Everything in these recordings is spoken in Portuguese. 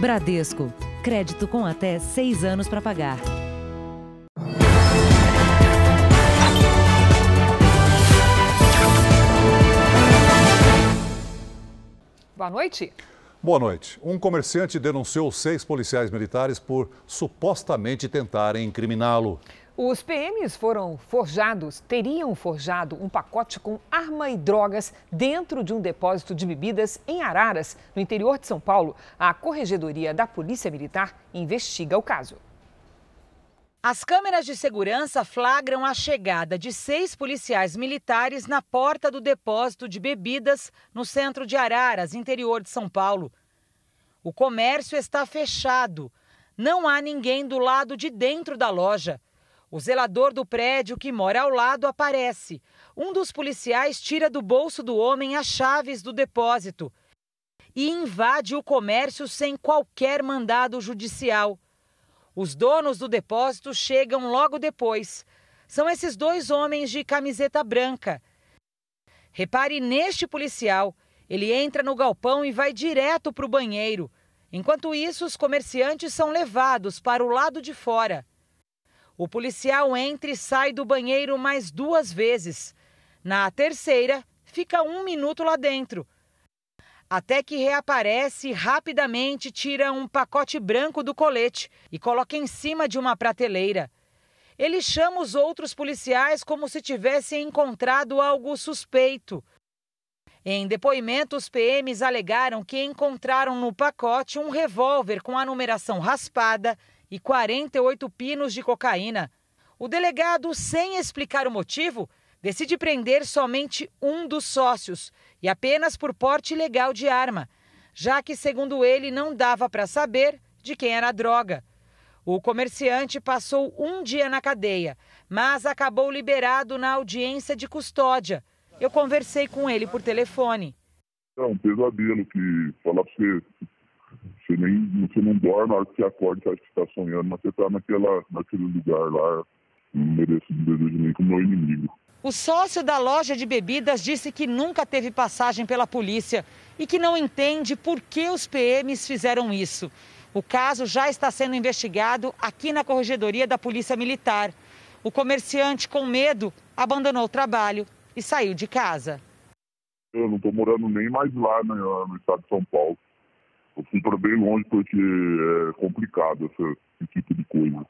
Bradesco. Crédito com até seis anos para pagar. Boa noite. Boa noite. Um comerciante denunciou seis policiais militares por supostamente tentarem incriminá-lo. Os PMs foram forjados, teriam forjado um pacote com arma e drogas dentro de um depósito de bebidas em Araras, no interior de São Paulo. A Corregedoria da Polícia Militar investiga o caso. As câmeras de segurança flagram a chegada de seis policiais militares na porta do depósito de bebidas no centro de Araras, interior de São Paulo. O comércio está fechado. Não há ninguém do lado de dentro da loja. O zelador do prédio que mora ao lado aparece. Um dos policiais tira do bolso do homem as chaves do depósito e invade o comércio sem qualquer mandado judicial. Os donos do depósito chegam logo depois. São esses dois homens de camiseta branca. Repare neste policial. Ele entra no galpão e vai direto para o banheiro. Enquanto isso, os comerciantes são levados para o lado de fora. O policial entra e sai do banheiro mais duas vezes. Na terceira, fica um minuto lá dentro. Até que reaparece rapidamente tira um pacote branco do colete e coloca em cima de uma prateleira. Ele chama os outros policiais como se tivessem encontrado algo suspeito. Em depoimento, os PMs alegaram que encontraram no pacote um revólver com a numeração raspada e 48 pinos de cocaína. O delegado, sem explicar o motivo, decide prender somente um dos sócios e apenas por porte ilegal de arma, já que, segundo ele, não dava para saber de quem era a droga. O comerciante passou um dia na cadeia, mas acabou liberado na audiência de custódia. Eu conversei com ele por telefone. É um pesadelo que falar para você você, nem, você não dorme, na hora que você acorda, você acha que está sonhando, mas você está naquela, naquele lugar lá, não merece um desejo nem com o meu inimigo. O sócio da loja de bebidas disse que nunca teve passagem pela polícia e que não entende por que os PMs fizeram isso. O caso já está sendo investigado aqui na Corregedoria da Polícia Militar. O comerciante, com medo, abandonou o trabalho e saiu de casa. Eu não estou morando nem mais lá né, no estado de São Paulo. Eu fui para bem longe porque é complicado esse, esse tipo de coisa.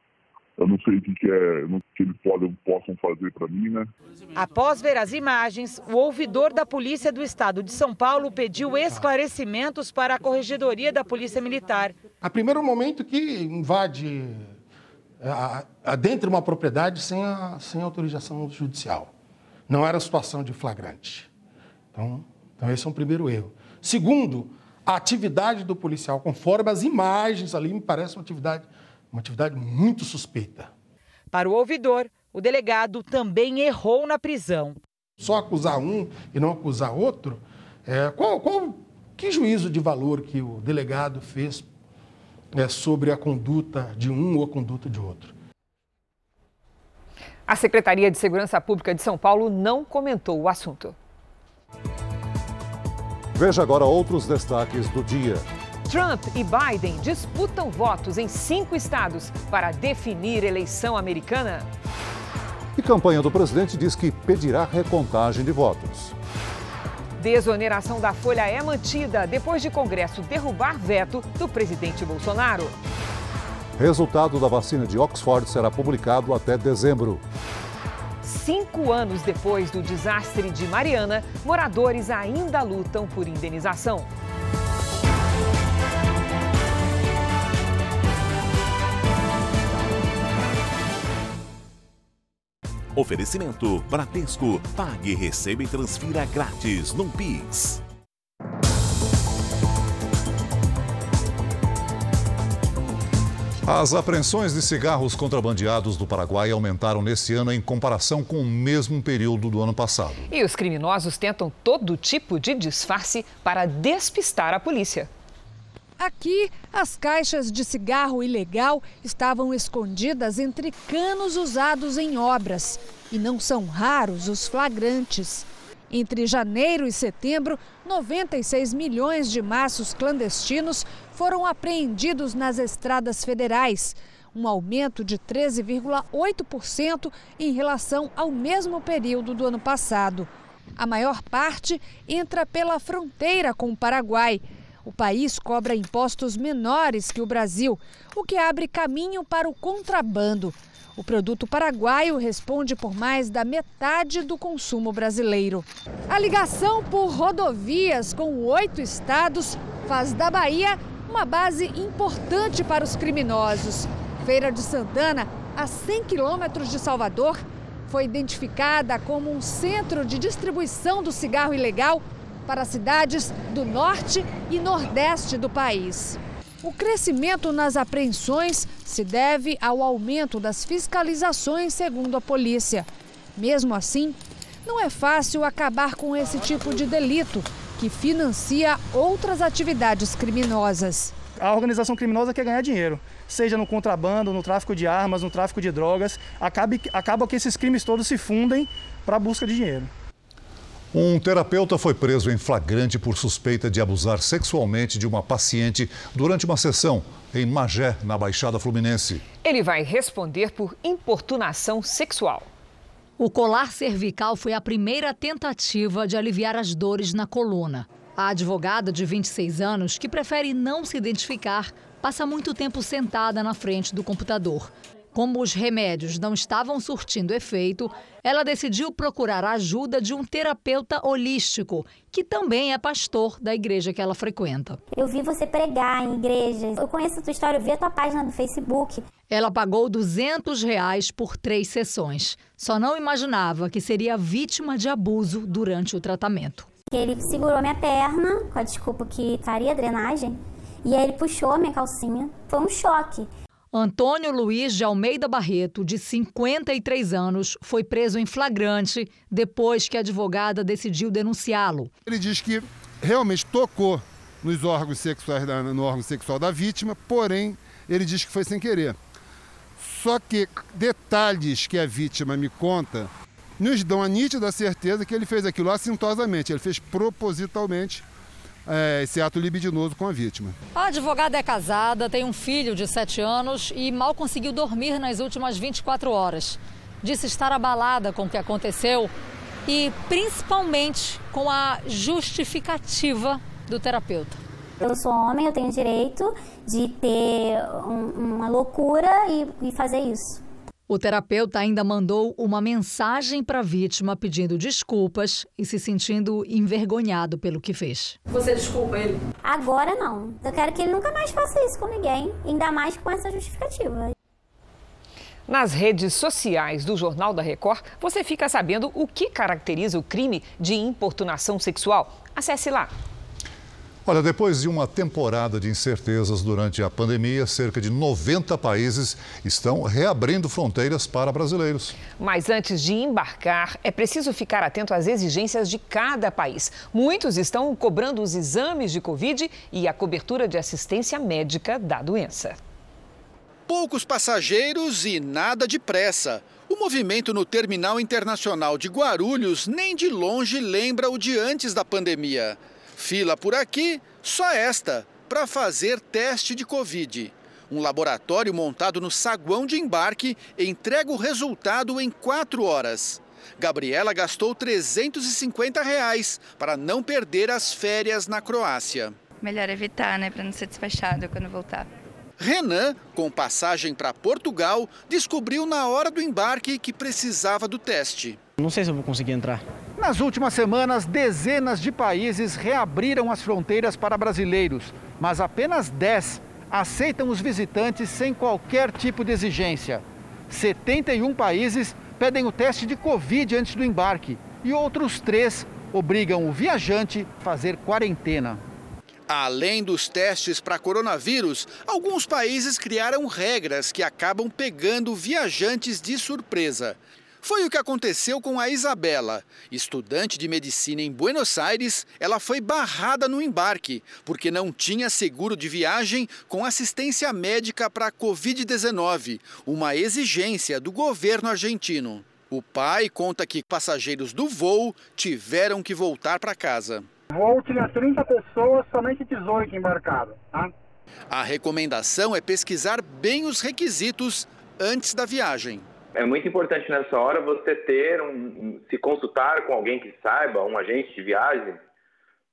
Eu não sei o que, que é, o que eles podem, possam fazer para mim, né? Após ver as imagens, o ouvidor da Polícia do Estado de São Paulo pediu esclarecimentos para a Corregedoria da Polícia Militar. A primeiro momento que invade dentro de uma propriedade sem, a, sem autorização judicial. Não era situação de flagrante. Então, então, esse é um primeiro erro. Segundo, a atividade do policial, conforme as imagens ali, me parece uma atividade, uma atividade muito suspeita. Para o ouvidor, o delegado também errou na prisão. Só acusar um e não acusar outro, é, qual, qual, que juízo de valor que o delegado fez é, sobre a conduta de um ou a conduta de outro? A Secretaria de Segurança Pública de São Paulo não comentou o assunto. Veja agora outros destaques do dia. Trump e Biden disputam votos em cinco estados para definir eleição americana. E campanha do presidente diz que pedirá recontagem de votos. Desoneração da folha é mantida depois de Congresso derrubar veto do presidente Bolsonaro. Resultado da vacina de Oxford será publicado até dezembro. Cinco anos depois do desastre de Mariana, moradores ainda lutam por indenização. Oferecimento Bradesco. Pague, receba e transfira grátis no Pix. As apreensões de cigarros contrabandeados do Paraguai aumentaram nesse ano em comparação com o mesmo período do ano passado. E os criminosos tentam todo tipo de disfarce para despistar a polícia. Aqui, as caixas de cigarro ilegal estavam escondidas entre canos usados em obras. E não são raros os flagrantes. Entre janeiro e setembro, 96 milhões de maços clandestinos foram apreendidos nas estradas federais, um aumento de 13,8% em relação ao mesmo período do ano passado. A maior parte entra pela fronteira com o Paraguai. O país cobra impostos menores que o Brasil, o que abre caminho para o contrabando. O produto paraguaio responde por mais da metade do consumo brasileiro. A ligação por rodovias com oito estados faz da Bahia uma base importante para os criminosos. Feira de Santana, a 100 quilômetros de Salvador, foi identificada como um centro de distribuição do cigarro ilegal para cidades do norte e nordeste do país. O crescimento nas apreensões se deve ao aumento das fiscalizações, segundo a polícia. Mesmo assim, não é fácil acabar com esse tipo de delito, que financia outras atividades criminosas. A organização criminosa quer ganhar dinheiro, seja no contrabando, no tráfico de armas, no tráfico de drogas. Acaba, acaba que esses crimes todos se fundem para a busca de dinheiro. Um terapeuta foi preso em flagrante por suspeita de abusar sexualmente de uma paciente durante uma sessão em Magé, na Baixada Fluminense. Ele vai responder por importunação sexual. O colar cervical foi a primeira tentativa de aliviar as dores na coluna. A advogada de 26 anos, que prefere não se identificar, passa muito tempo sentada na frente do computador. Como os remédios não estavam surtindo efeito, ela decidiu procurar a ajuda de um terapeuta holístico, que também é pastor da igreja que ela frequenta. Eu vi você pregar em igrejas, eu conheço a tua história, eu vi a tua página no Facebook. Ela pagou 200 reais por três sessões. Só não imaginava que seria vítima de abuso durante o tratamento. Ele segurou minha perna, com a desculpa que faria drenagem, e aí ele puxou a minha calcinha. Foi um choque. Antônio Luiz de Almeida Barreto, de 53 anos, foi preso em flagrante depois que a advogada decidiu denunciá-lo. Ele diz que realmente tocou nos órgãos sexuais da, no órgão sexual da vítima, porém ele diz que foi sem querer. Só que detalhes que a vítima me conta nos dão a nítida certeza que ele fez aquilo assintosamente, ele fez propositalmente é, esse ato libidinoso com a vítima. A advogada é casada, tem um filho de 7 anos e mal conseguiu dormir nas últimas 24 horas. Disse estar abalada com o que aconteceu e principalmente com a justificativa do terapeuta. Eu sou homem, eu tenho direito de ter um, uma loucura e, e fazer isso. O terapeuta ainda mandou uma mensagem para a vítima pedindo desculpas e se sentindo envergonhado pelo que fez. Você desculpa ele? Agora não. Eu quero que ele nunca mais faça isso com ninguém, ainda mais com essa justificativa. Nas redes sociais do Jornal da Record, você fica sabendo o que caracteriza o crime de importunação sexual. Acesse lá Olha, depois de uma temporada de incertezas durante a pandemia, cerca de 90 países estão reabrindo fronteiras para brasileiros. Mas antes de embarcar, é preciso ficar atento às exigências de cada país. Muitos estão cobrando os exames de Covid e a cobertura de assistência médica da doença. Poucos passageiros e nada de pressa. O movimento no Terminal Internacional de Guarulhos nem de longe lembra o de antes da pandemia. Fila por aqui, só esta, para fazer teste de Covid. Um laboratório montado no saguão de embarque entrega o resultado em quatro horas. Gabriela gastou 350 reais para não perder as férias na Croácia. Melhor evitar, né, para não ser despachado quando voltar. Renan, com passagem para Portugal, descobriu na hora do embarque que precisava do teste. Não sei se eu vou conseguir entrar. Nas últimas semanas, dezenas de países reabriram as fronteiras para brasileiros, mas apenas 10 aceitam os visitantes sem qualquer tipo de exigência. 71 países pedem o teste de Covid antes do embarque e outros três obrigam o viajante a fazer quarentena. Além dos testes para coronavírus, alguns países criaram regras que acabam pegando viajantes de surpresa. Foi o que aconteceu com a Isabela. Estudante de medicina em Buenos Aires, ela foi barrada no embarque porque não tinha seguro de viagem com assistência médica para a Covid-19, uma exigência do governo argentino. O pai conta que passageiros do voo tiveram que voltar para casa. O voo tinha 30 pessoas, somente 18 embarcadas. Tá? A recomendação é pesquisar bem os requisitos antes da viagem. É muito importante nessa hora você ter um, se consultar com alguém que saiba, um agente de viagem,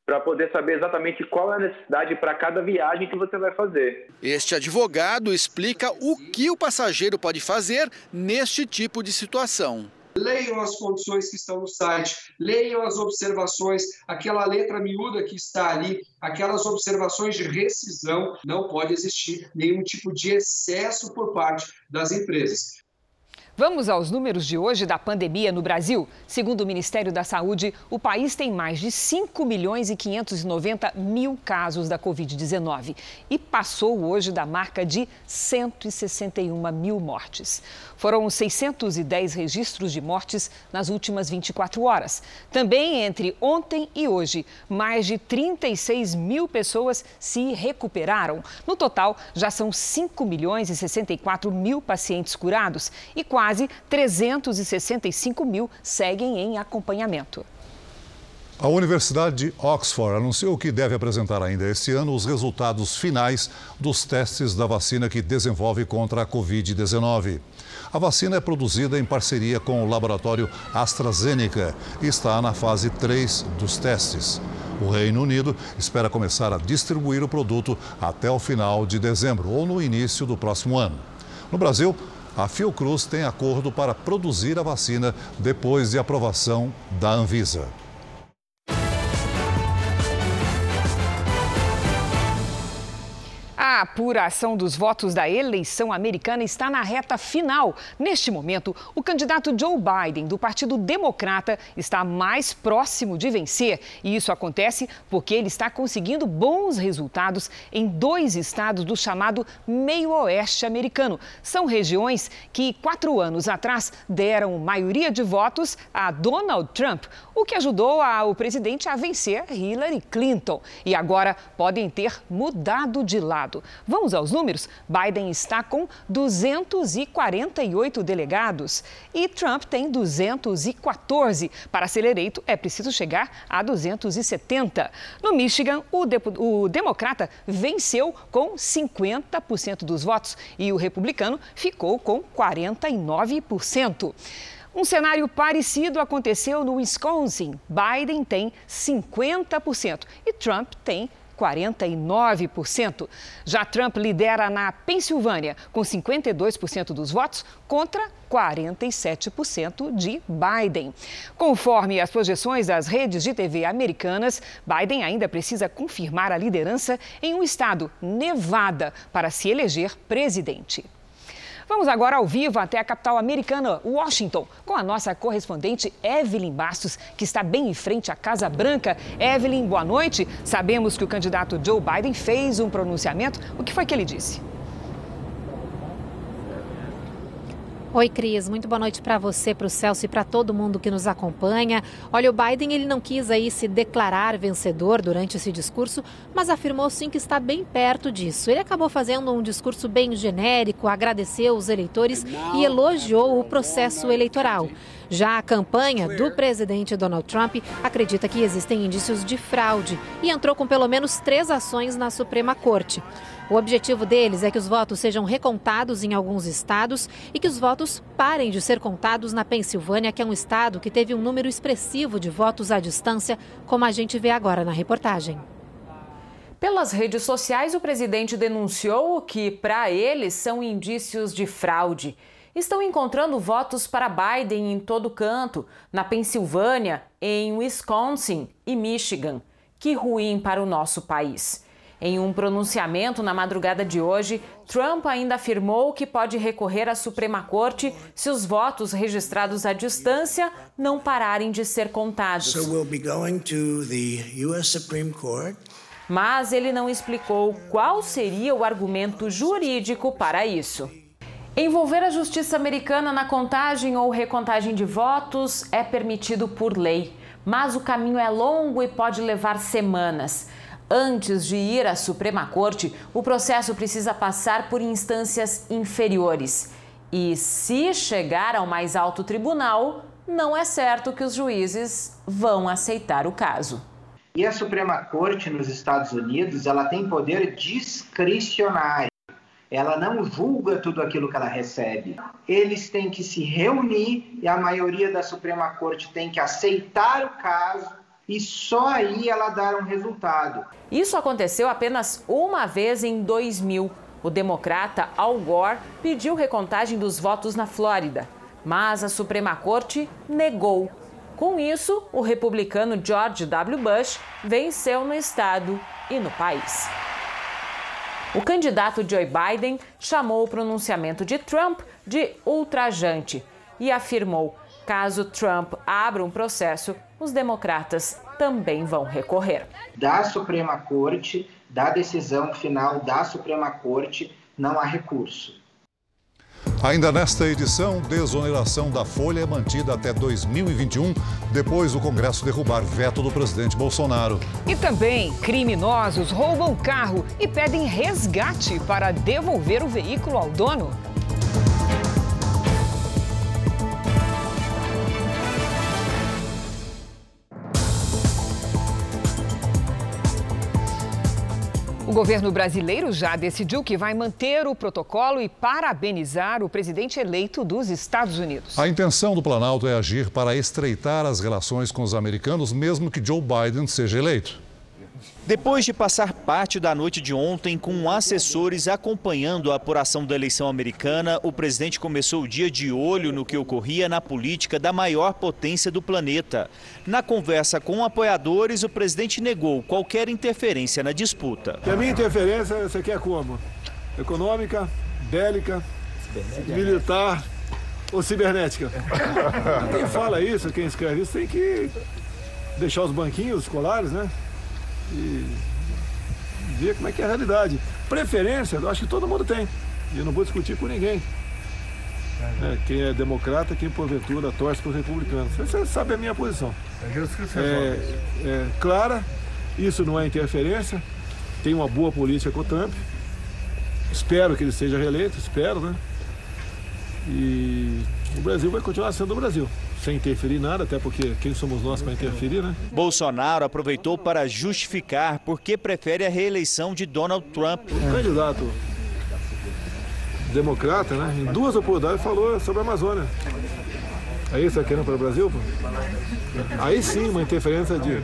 para poder saber exatamente qual é a necessidade para cada viagem que você vai fazer. Este advogado explica o que o passageiro pode fazer neste tipo de situação. Leiam as condições que estão no site, leiam as observações, aquela letra miúda que está ali, aquelas observações de rescisão. Não pode existir nenhum tipo de excesso por parte das empresas. Vamos aos números de hoje da pandemia no Brasil. Segundo o Ministério da Saúde, o país tem mais de 5 milhões e 590 mil casos da Covid-19 e passou hoje da marca de 161 mil mortes. Foram 610 registros de mortes nas últimas 24 horas. Também entre ontem e hoje, mais de 36 mil pessoas se recuperaram. No total, já são 5 milhões e 64 mil pacientes curados e quase 365 mil seguem em acompanhamento. A Universidade de Oxford anunciou que deve apresentar ainda este ano os resultados finais dos testes da vacina que desenvolve contra a Covid-19. A vacina é produzida em parceria com o laboratório AstraZeneca e está na fase 3 dos testes. O Reino Unido espera começar a distribuir o produto até o final de dezembro ou no início do próximo ano. No Brasil, a Fiocruz tem acordo para produzir a vacina depois de aprovação da Anvisa. Apuração dos votos da eleição americana está na reta final. Neste momento, o candidato Joe Biden, do Partido Democrata, está mais próximo de vencer. E isso acontece porque ele está conseguindo bons resultados em dois estados do chamado meio-oeste americano. São regiões que, quatro anos atrás, deram maioria de votos a Donald Trump, o que ajudou o presidente a vencer Hillary Clinton. E agora podem ter mudado de lado. Vamos aos números? Biden está com 248 delegados e Trump tem 214. Para ser eleito, é preciso chegar a 270. No Michigan, o, o democrata venceu com 50% dos votos e o republicano ficou com 49%. Um cenário parecido aconteceu no Wisconsin. Biden tem 50% e Trump tem 49%. Já Trump lidera na Pensilvânia, com 52% dos votos contra 47% de Biden. Conforme as projeções das redes de TV americanas, Biden ainda precisa confirmar a liderança em um estado, Nevada, para se eleger presidente. Vamos agora ao vivo até a capital americana, Washington, com a nossa correspondente Evelyn Bastos, que está bem em frente à Casa Branca. Evelyn, boa noite. Sabemos que o candidato Joe Biden fez um pronunciamento. O que foi que ele disse? Oi, Cris. Muito boa noite para você, para o Celso e para todo mundo que nos acompanha. Olha, o Biden ele não quis aí se declarar vencedor durante esse discurso, mas afirmou sim que está bem perto disso. Ele acabou fazendo um discurso bem genérico, agradeceu os eleitores e elogiou o processo eleitoral. Já a campanha do presidente Donald Trump acredita que existem indícios de fraude e entrou com pelo menos três ações na Suprema Corte. O objetivo deles é que os votos sejam recontados em alguns estados e que os votos parem de ser contados na Pensilvânia, que é um estado que teve um número expressivo de votos à distância, como a gente vê agora na reportagem. Pelas redes sociais, o presidente denunciou que, para eles, são indícios de fraude. Estão encontrando votos para Biden em todo canto, na Pensilvânia, em Wisconsin e Michigan. Que ruim para o nosso país. Em um pronunciamento na madrugada de hoje, Trump ainda afirmou que pode recorrer à Suprema Corte se os votos registrados à distância não pararem de ser contados. So we'll Mas ele não explicou qual seria o argumento jurídico para isso. Envolver a justiça americana na contagem ou recontagem de votos é permitido por lei, mas o caminho é longo e pode levar semanas. Antes de ir à Suprema Corte, o processo precisa passar por instâncias inferiores. E se chegar ao mais alto tribunal, não é certo que os juízes vão aceitar o caso. E a Suprema Corte nos Estados Unidos, ela tem poder discricionário. Ela não julga tudo aquilo que ela recebe. Eles têm que se reunir e a maioria da Suprema Corte tem que aceitar o caso e só aí ela dar um resultado. Isso aconteceu apenas uma vez em 2000. O democrata Al Gore pediu recontagem dos votos na Flórida, mas a Suprema Corte negou com isso, o republicano George W. Bush venceu no estado e no país. O candidato Joe Biden chamou o pronunciamento de Trump de ultrajante e afirmou: caso Trump abra um processo, os democratas também vão recorrer. Da Suprema Corte, da decisão final da Suprema Corte, não há recurso. Ainda nesta edição, desoneração da folha é mantida até 2021, depois do Congresso derrubar veto do presidente Bolsonaro. E também, criminosos roubam carro e pedem resgate para devolver o veículo ao dono. O governo brasileiro já decidiu que vai manter o protocolo e parabenizar o presidente eleito dos Estados Unidos. A intenção do Planalto é agir para estreitar as relações com os americanos, mesmo que Joe Biden seja eleito. Depois de passar parte da noite de ontem com assessores acompanhando a apuração da eleição americana, o presidente começou o dia de olho no que ocorria na política da maior potência do planeta. Na conversa com apoiadores, o presidente negou qualquer interferência na disputa. E a minha interferência você quer como? Econômica, bélica, militar ou cibernética? Quem fala isso, quem escreve isso, tem que deixar os banquinhos escolares, né? E ver como é que é a realidade. Preferência, eu acho que todo mundo tem. E eu não vou discutir com ninguém. É, quem é democrata, quem porventura torce para os republicanos. Você sabe a minha posição. É, é clara, isso não é interferência. Tem uma boa política com o Trump. Espero que ele seja reeleito, espero, né? E o Brasil vai continuar sendo o Brasil sem interferir nada, até porque quem somos nós para interferir, né? Bolsonaro aproveitou para justificar por que prefere a reeleição de Donald Trump. O candidato democrata, né, em duas oportunidades falou sobre a Amazônia. É isso que querendo para o Brasil? Aí sim, uma interferência de,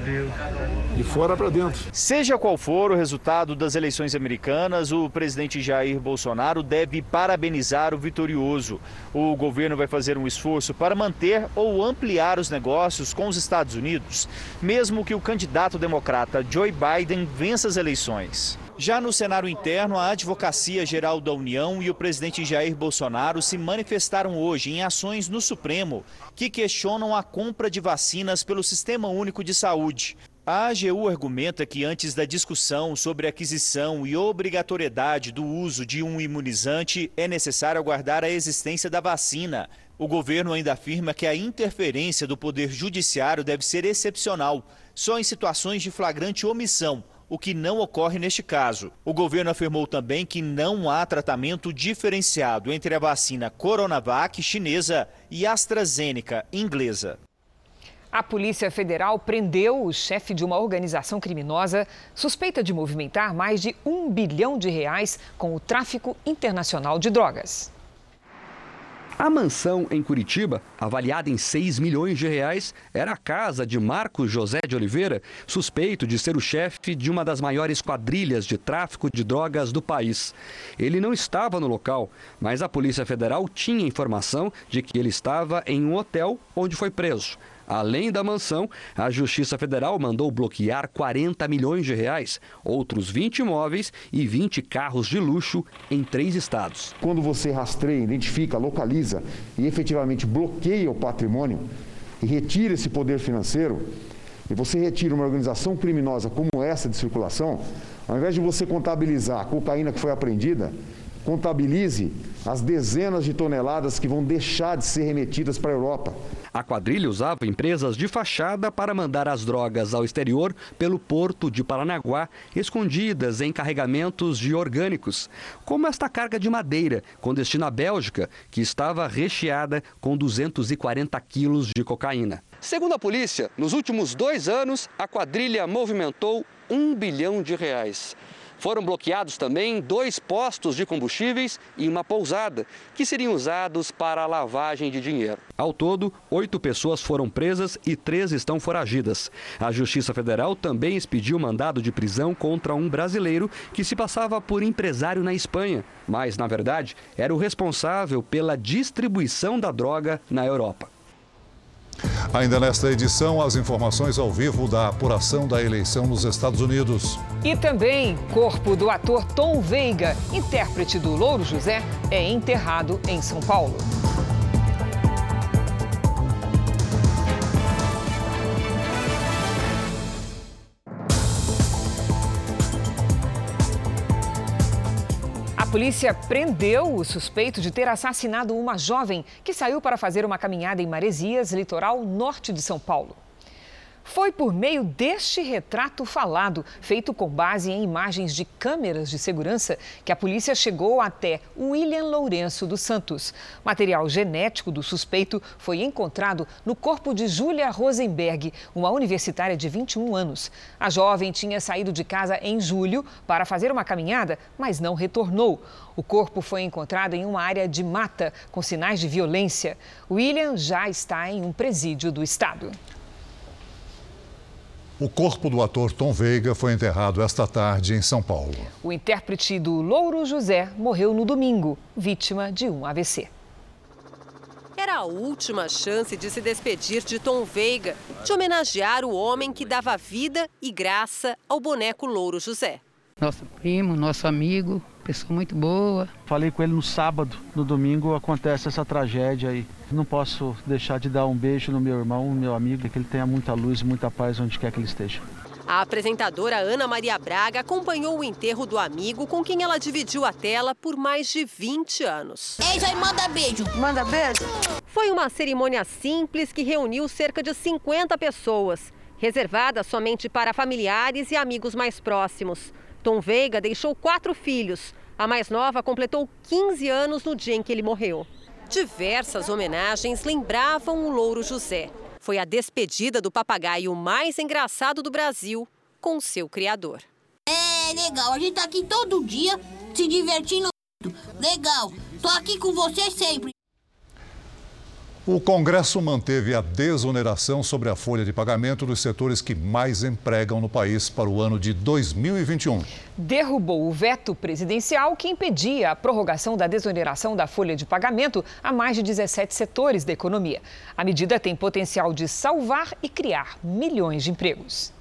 de fora para dentro. Seja qual for o resultado das eleições americanas, o presidente Jair Bolsonaro deve parabenizar o vitorioso. O governo vai fazer um esforço para manter ou ampliar os negócios com os Estados Unidos, mesmo que o candidato democrata Joe Biden vença as eleições. Já no cenário interno, a Advocacia Geral da União e o presidente Jair Bolsonaro se manifestaram hoje em ações no Supremo que questionam a compra de vacinas pelo Sistema Único de Saúde. A AGU argumenta que antes da discussão sobre aquisição e obrigatoriedade do uso de um imunizante, é necessário aguardar a existência da vacina. O governo ainda afirma que a interferência do Poder Judiciário deve ser excepcional, só em situações de flagrante omissão o que não ocorre neste caso. O governo afirmou também que não há tratamento diferenciado entre a vacina Coronavac chinesa e AstraZeneca inglesa. A Polícia Federal prendeu o chefe de uma organização criminosa suspeita de movimentar mais de um bilhão de reais com o tráfico internacional de drogas. A mansão em Curitiba, avaliada em 6 milhões de reais, era a casa de Marcos José de Oliveira, suspeito de ser o chefe de uma das maiores quadrilhas de tráfico de drogas do país. Ele não estava no local, mas a Polícia Federal tinha informação de que ele estava em um hotel onde foi preso. Além da mansão, a Justiça Federal mandou bloquear 40 milhões de reais, outros 20 imóveis e 20 carros de luxo em três estados. Quando você rastreia, identifica, localiza e efetivamente bloqueia o patrimônio e retira esse poder financeiro, e você retira uma organização criminosa como essa de circulação, ao invés de você contabilizar a cocaína que foi apreendida, Contabilize as dezenas de toneladas que vão deixar de ser remetidas para a Europa. A quadrilha usava empresas de fachada para mandar as drogas ao exterior pelo porto de Paranaguá, escondidas em carregamentos de orgânicos, como esta carga de madeira com destino à Bélgica, que estava recheada com 240 quilos de cocaína. Segundo a polícia, nos últimos dois anos, a quadrilha movimentou um bilhão de reais. Foram bloqueados também dois postos de combustíveis e uma pousada, que seriam usados para a lavagem de dinheiro. Ao todo, oito pessoas foram presas e três estão foragidas. A Justiça Federal também expediu mandado de prisão contra um brasileiro que se passava por empresário na Espanha, mas, na verdade, era o responsável pela distribuição da droga na Europa. Ainda nesta edição, as informações ao vivo da apuração da eleição nos Estados Unidos. E também, corpo do ator Tom Veiga, intérprete do Louro José, é enterrado em São Paulo. Polícia prendeu o suspeito de ter assassinado uma jovem que saiu para fazer uma caminhada em Maresias, litoral norte de São Paulo. Foi por meio deste retrato falado, feito com base em imagens de câmeras de segurança, que a polícia chegou até William Lourenço dos Santos. Material genético do suspeito foi encontrado no corpo de Júlia Rosenberg, uma universitária de 21 anos. A jovem tinha saído de casa em julho para fazer uma caminhada, mas não retornou. O corpo foi encontrado em uma área de mata com sinais de violência. William já está em um presídio do estado. O corpo do ator Tom Veiga foi enterrado esta tarde em São Paulo. O intérprete do Louro José morreu no domingo, vítima de um AVC. Era a última chance de se despedir de Tom Veiga, de homenagear o homem que dava vida e graça ao boneco Louro José. Nosso primo, nosso amigo, pessoa muito boa. Falei com ele no sábado, no domingo acontece essa tragédia aí. Não posso deixar de dar um beijo no meu irmão, no meu amigo, que ele tenha muita luz e muita paz onde quer que ele esteja. A apresentadora Ana Maria Braga acompanhou o enterro do amigo com quem ela dividiu a tela por mais de 20 anos. Ei, aí manda beijo. Manda beijo. Foi uma cerimônia simples que reuniu cerca de 50 pessoas, reservada somente para familiares e amigos mais próximos. Tom Veiga deixou quatro filhos. A mais nova completou 15 anos no dia em que ele morreu. Diversas homenagens lembravam o Louro José. Foi a despedida do papagaio mais engraçado do Brasil com seu criador. É legal, a gente tá aqui todo dia se divertindo. Legal, tô aqui com você sempre. O Congresso manteve a desoneração sobre a folha de pagamento dos setores que mais empregam no país para o ano de 2021. Derrubou o veto presidencial que impedia a prorrogação da desoneração da folha de pagamento a mais de 17 setores da economia. A medida tem potencial de salvar e criar milhões de empregos.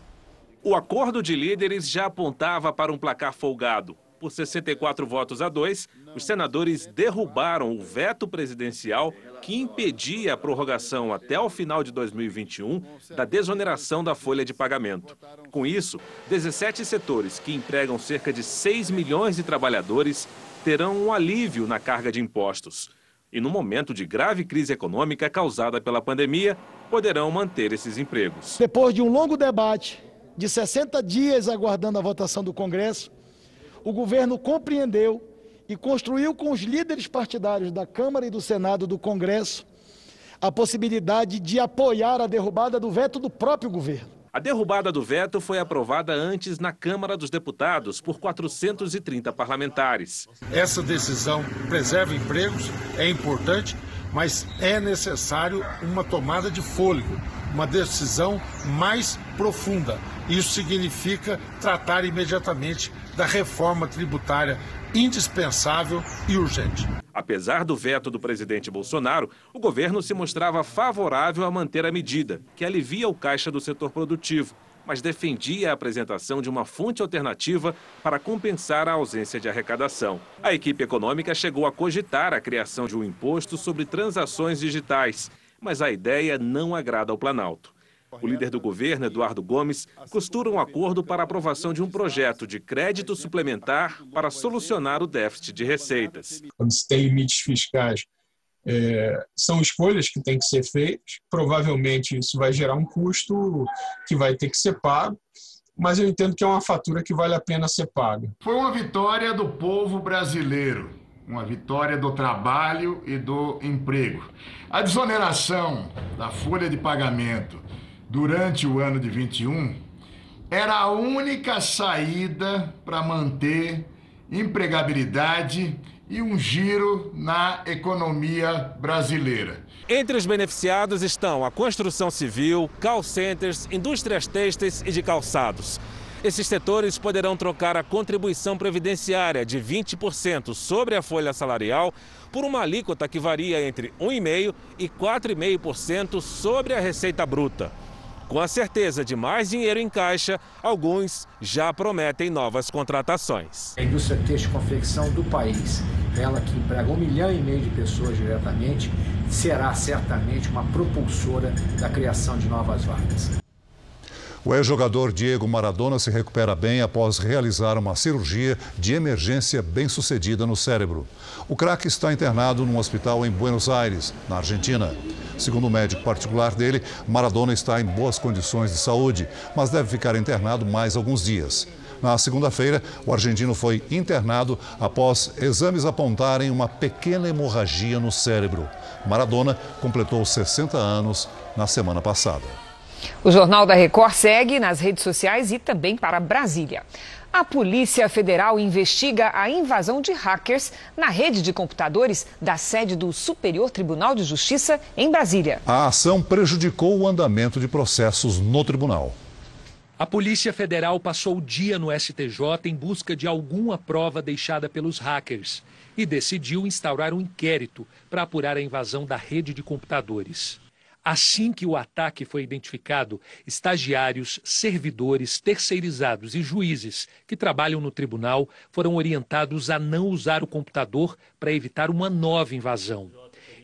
O acordo de líderes já apontava para um placar folgado. Por 64 votos a 2, os senadores derrubaram o veto presidencial que impedia a prorrogação até o final de 2021 da desoneração da folha de pagamento. Com isso, 17 setores que empregam cerca de 6 milhões de trabalhadores terão um alívio na carga de impostos. E no momento de grave crise econômica causada pela pandemia, poderão manter esses empregos. Depois de um longo debate, de 60 dias aguardando a votação do Congresso, o governo compreendeu e construiu com os líderes partidários da Câmara e do Senado do Congresso a possibilidade de apoiar a derrubada do veto do próprio governo. A derrubada do veto foi aprovada antes na Câmara dos Deputados por 430 parlamentares. Essa decisão preserva empregos, é importante, mas é necessário uma tomada de fôlego, uma decisão mais profunda. Isso significa tratar imediatamente da reforma tributária indispensável e urgente. Apesar do veto do presidente Bolsonaro, o governo se mostrava favorável a manter a medida, que alivia o caixa do setor produtivo, mas defendia a apresentação de uma fonte alternativa para compensar a ausência de arrecadação. A equipe econômica chegou a cogitar a criação de um imposto sobre transações digitais, mas a ideia não agrada ao Planalto. O líder do governo, Eduardo Gomes, costura um acordo para a aprovação de um projeto de crédito suplementar para solucionar o déficit de receitas. Quando se tem limites fiscais, é, são escolhas que têm que ser feitas. Provavelmente isso vai gerar um custo que vai ter que ser pago, mas eu entendo que é uma fatura que vale a pena ser paga. Foi uma vitória do povo brasileiro, uma vitória do trabalho e do emprego. A desoneração da folha de pagamento durante o ano de 21 era a única saída para manter empregabilidade e um giro na economia brasileira. Entre os beneficiados estão a construção civil, call centers, indústrias têxteis e de calçados. Esses setores poderão trocar a contribuição previdenciária de 20% sobre a folha salarial por uma alíquota que varia entre 1,5% e 4,5% sobre a receita bruta. Com a certeza de mais dinheiro em caixa, alguns já prometem novas contratações. A indústria têxtil confecção do país, ela que emprega um milhão e meio de pessoas diretamente, será certamente uma propulsora da criação de novas vagas. O ex-jogador Diego Maradona se recupera bem após realizar uma cirurgia de emergência bem-sucedida no cérebro. O craque está internado num hospital em Buenos Aires, na Argentina. Segundo o médico particular dele, Maradona está em boas condições de saúde, mas deve ficar internado mais alguns dias. Na segunda-feira, o argentino foi internado após exames apontarem uma pequena hemorragia no cérebro. Maradona completou 60 anos na semana passada. O Jornal da Record segue nas redes sociais e também para Brasília. A Polícia Federal investiga a invasão de hackers na rede de computadores da sede do Superior Tribunal de Justiça em Brasília. A ação prejudicou o andamento de processos no tribunal. A Polícia Federal passou o dia no STJ em busca de alguma prova deixada pelos hackers e decidiu instaurar um inquérito para apurar a invasão da rede de computadores. Assim que o ataque foi identificado, estagiários, servidores, terceirizados e juízes que trabalham no tribunal foram orientados a não usar o computador para evitar uma nova invasão.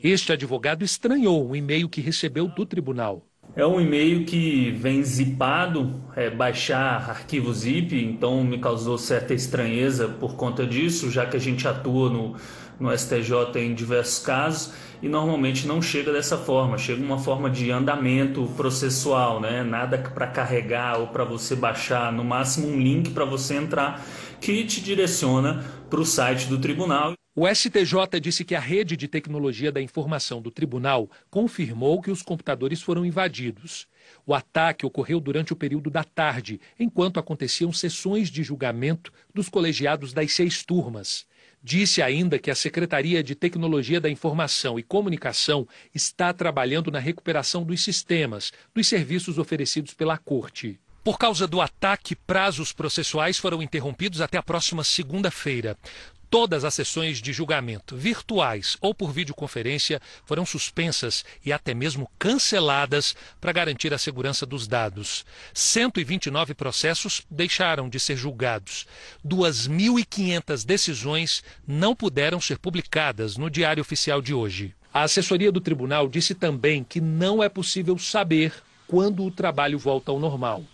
Este advogado estranhou um e-mail que recebeu do tribunal. É um e-mail que vem zipado, é, baixar arquivo zip, então me causou certa estranheza por conta disso, já que a gente atua no, no STJ em diversos casos e normalmente não chega dessa forma, chega uma forma de andamento processual, né? Nada para carregar ou para você baixar, no máximo um link para você entrar que te direciona para o site do tribunal. O STJ disse que a rede de tecnologia da informação do tribunal confirmou que os computadores foram invadidos. O ataque ocorreu durante o período da tarde, enquanto aconteciam sessões de julgamento dos colegiados das seis turmas. Disse ainda que a Secretaria de Tecnologia da Informação e Comunicação está trabalhando na recuperação dos sistemas, dos serviços oferecidos pela Corte. Por causa do ataque, prazos processuais foram interrompidos até a próxima segunda-feira. Todas as sessões de julgamento, virtuais ou por videoconferência, foram suspensas e até mesmo canceladas para garantir a segurança dos dados. 129 processos deixaram de ser julgados. 2.500 decisões não puderam ser publicadas no Diário Oficial de hoje. A assessoria do tribunal disse também que não é possível saber quando o trabalho volta ao normal.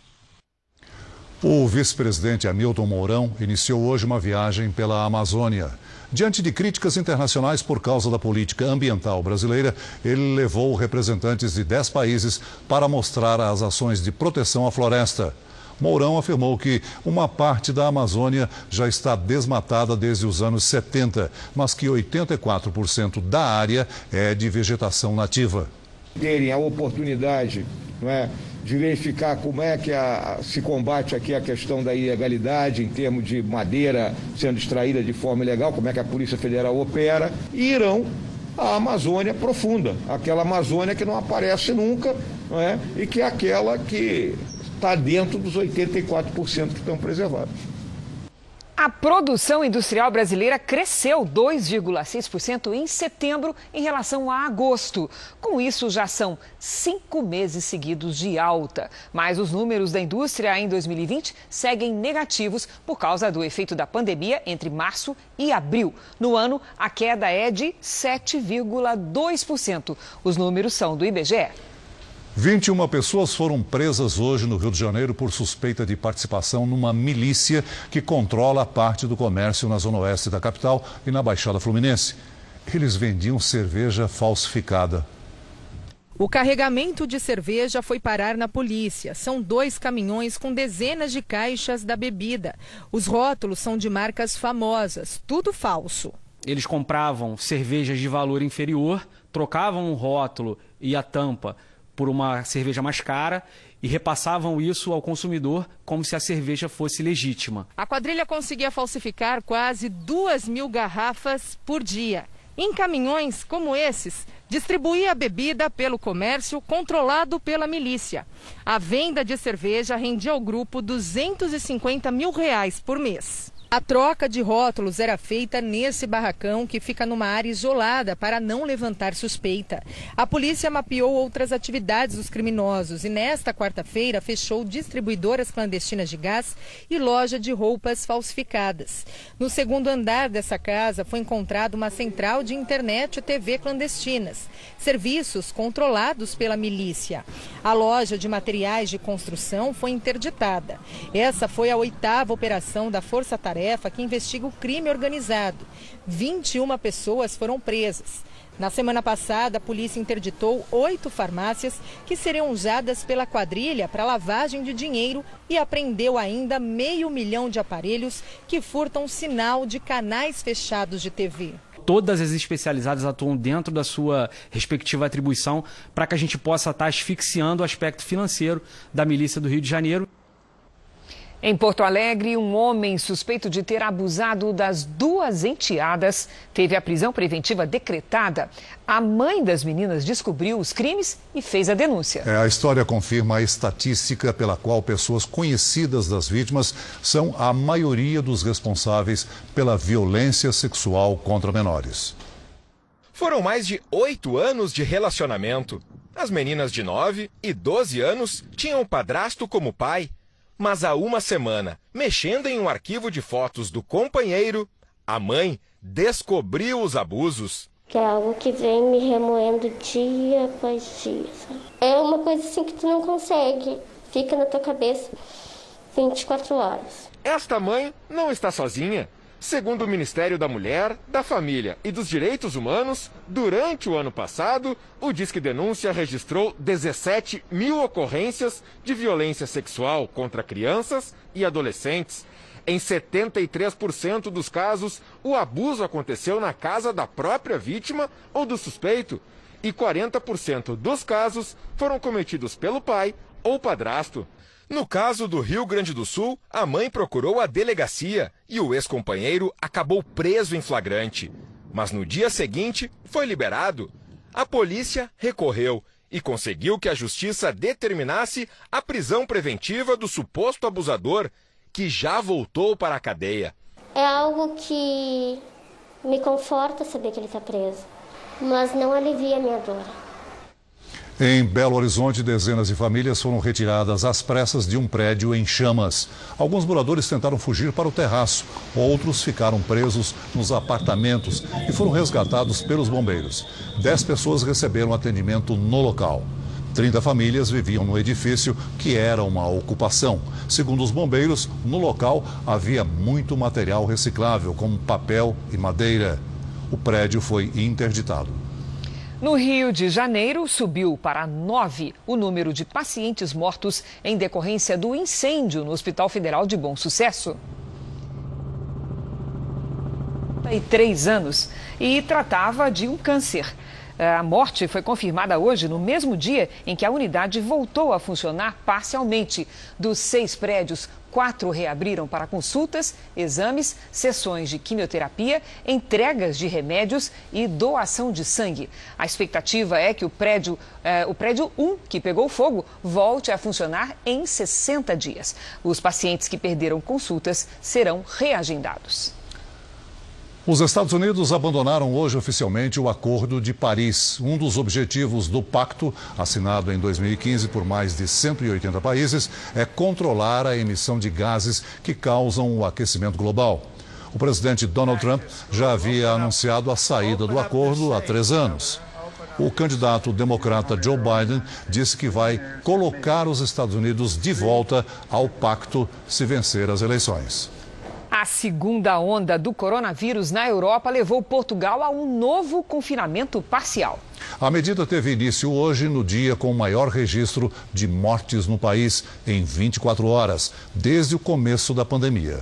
O vice-presidente Hamilton Mourão iniciou hoje uma viagem pela Amazônia. Diante de críticas internacionais por causa da política ambiental brasileira, ele levou representantes de 10 países para mostrar as ações de proteção à floresta. Mourão afirmou que uma parte da Amazônia já está desmatada desde os anos 70, mas que 84% da área é de vegetação nativa. Terem a oportunidade não é, de verificar como é que a, se combate aqui a questão da ilegalidade em termos de madeira sendo extraída de forma ilegal, como é que a Polícia Federal opera, e irão à Amazônia profunda, aquela Amazônia que não aparece nunca, não é? e que é aquela que está dentro dos 84% que estão preservados. A produção industrial brasileira cresceu 2,6% em setembro em relação a agosto. Com isso, já são cinco meses seguidos de alta. Mas os números da indústria em 2020 seguem negativos por causa do efeito da pandemia entre março e abril. No ano, a queda é de 7,2%. Os números são do IBGE. 21 pessoas foram presas hoje no Rio de Janeiro por suspeita de participação numa milícia que controla parte do comércio na zona oeste da capital e na Baixada Fluminense. Eles vendiam cerveja falsificada. O carregamento de cerveja foi parar na polícia. São dois caminhões com dezenas de caixas da bebida. Os rótulos são de marcas famosas, tudo falso. Eles compravam cervejas de valor inferior, trocavam o rótulo e a tampa por uma cerveja mais cara e repassavam isso ao consumidor como se a cerveja fosse legítima. A quadrilha conseguia falsificar quase duas mil garrafas por dia. Em caminhões como esses, distribuía a bebida pelo comércio controlado pela milícia. A venda de cerveja rendia ao grupo 250 mil reais por mês. A troca de rótulos era feita nesse barracão que fica numa área isolada para não levantar suspeita. A polícia mapeou outras atividades dos criminosos e nesta quarta-feira fechou distribuidoras clandestinas de gás e loja de roupas falsificadas. No segundo andar dessa casa foi encontrada uma central de internet e TV clandestinas, serviços controlados pela milícia. A loja de materiais de construção foi interditada. Essa foi a oitava operação da Força Tarefa tarefa que investiga o crime organizado. 21 pessoas foram presas. Na semana passada, a polícia interditou oito farmácias que seriam usadas pela quadrilha para lavagem de dinheiro e apreendeu ainda meio milhão de aparelhos que furtam sinal de canais fechados de TV todas as especializadas atuam dentro da sua respectiva atribuição para que a gente possa estar asfixiando o aspecto financeiro da milícia do Rio de Janeiro. Em Porto Alegre, um homem suspeito de ter abusado das duas enteadas teve a prisão preventiva decretada. A mãe das meninas descobriu os crimes e fez a denúncia. É, a história confirma a estatística pela qual pessoas conhecidas das vítimas são a maioria dos responsáveis pela violência sexual contra menores. Foram mais de oito anos de relacionamento. As meninas de 9 e 12 anos tinham o padrasto como pai mas há uma semana, mexendo em um arquivo de fotos do companheiro, a mãe descobriu os abusos. Que é algo que vem me remoendo dia após dia. Sabe? É uma coisa assim que tu não consegue. Fica na tua cabeça 24 horas. Esta mãe não está sozinha. Segundo o Ministério da Mulher, da Família e dos Direitos Humanos, durante o ano passado, o Disque Denúncia registrou 17 mil ocorrências de violência sexual contra crianças e adolescentes. Em 73% dos casos, o abuso aconteceu na casa da própria vítima ou do suspeito, e 40% dos casos foram cometidos pelo pai ou padrasto. No caso do Rio Grande do Sul, a mãe procurou a delegacia e o ex-companheiro acabou preso em flagrante. Mas no dia seguinte foi liberado. A polícia recorreu e conseguiu que a justiça determinasse a prisão preventiva do suposto abusador, que já voltou para a cadeia. É algo que me conforta saber que ele está preso, mas não alivia a minha dor. Em Belo Horizonte, dezenas de famílias foram retiradas às pressas de um prédio em chamas. Alguns moradores tentaram fugir para o terraço, outros ficaram presos nos apartamentos e foram resgatados pelos bombeiros. Dez pessoas receberam atendimento no local. 30 famílias viviam no edifício, que era uma ocupação. Segundo os bombeiros, no local havia muito material reciclável, como papel e madeira. O prédio foi interditado. No Rio de Janeiro, subiu para nove o número de pacientes mortos em decorrência do incêndio no Hospital Federal de Bom Sucesso. três anos e tratava de um câncer. A morte foi confirmada hoje, no mesmo dia em que a unidade voltou a funcionar parcialmente. Dos seis prédios, quatro reabriram para consultas, exames, sessões de quimioterapia, entregas de remédios e doação de sangue. A expectativa é que o prédio, eh, o prédio 1, que pegou fogo, volte a funcionar em 60 dias. Os pacientes que perderam consultas serão reagendados. Os Estados Unidos abandonaram hoje oficialmente o Acordo de Paris. Um dos objetivos do pacto, assinado em 2015 por mais de 180 países, é controlar a emissão de gases que causam o aquecimento global. O presidente Donald Trump já havia anunciado a saída do acordo há três anos. O candidato democrata Joe Biden disse que vai colocar os Estados Unidos de volta ao pacto se vencer as eleições. A segunda onda do coronavírus na Europa levou Portugal a um novo confinamento parcial. A medida teve início hoje, no dia com o maior registro de mortes no país em 24 horas, desde o começo da pandemia.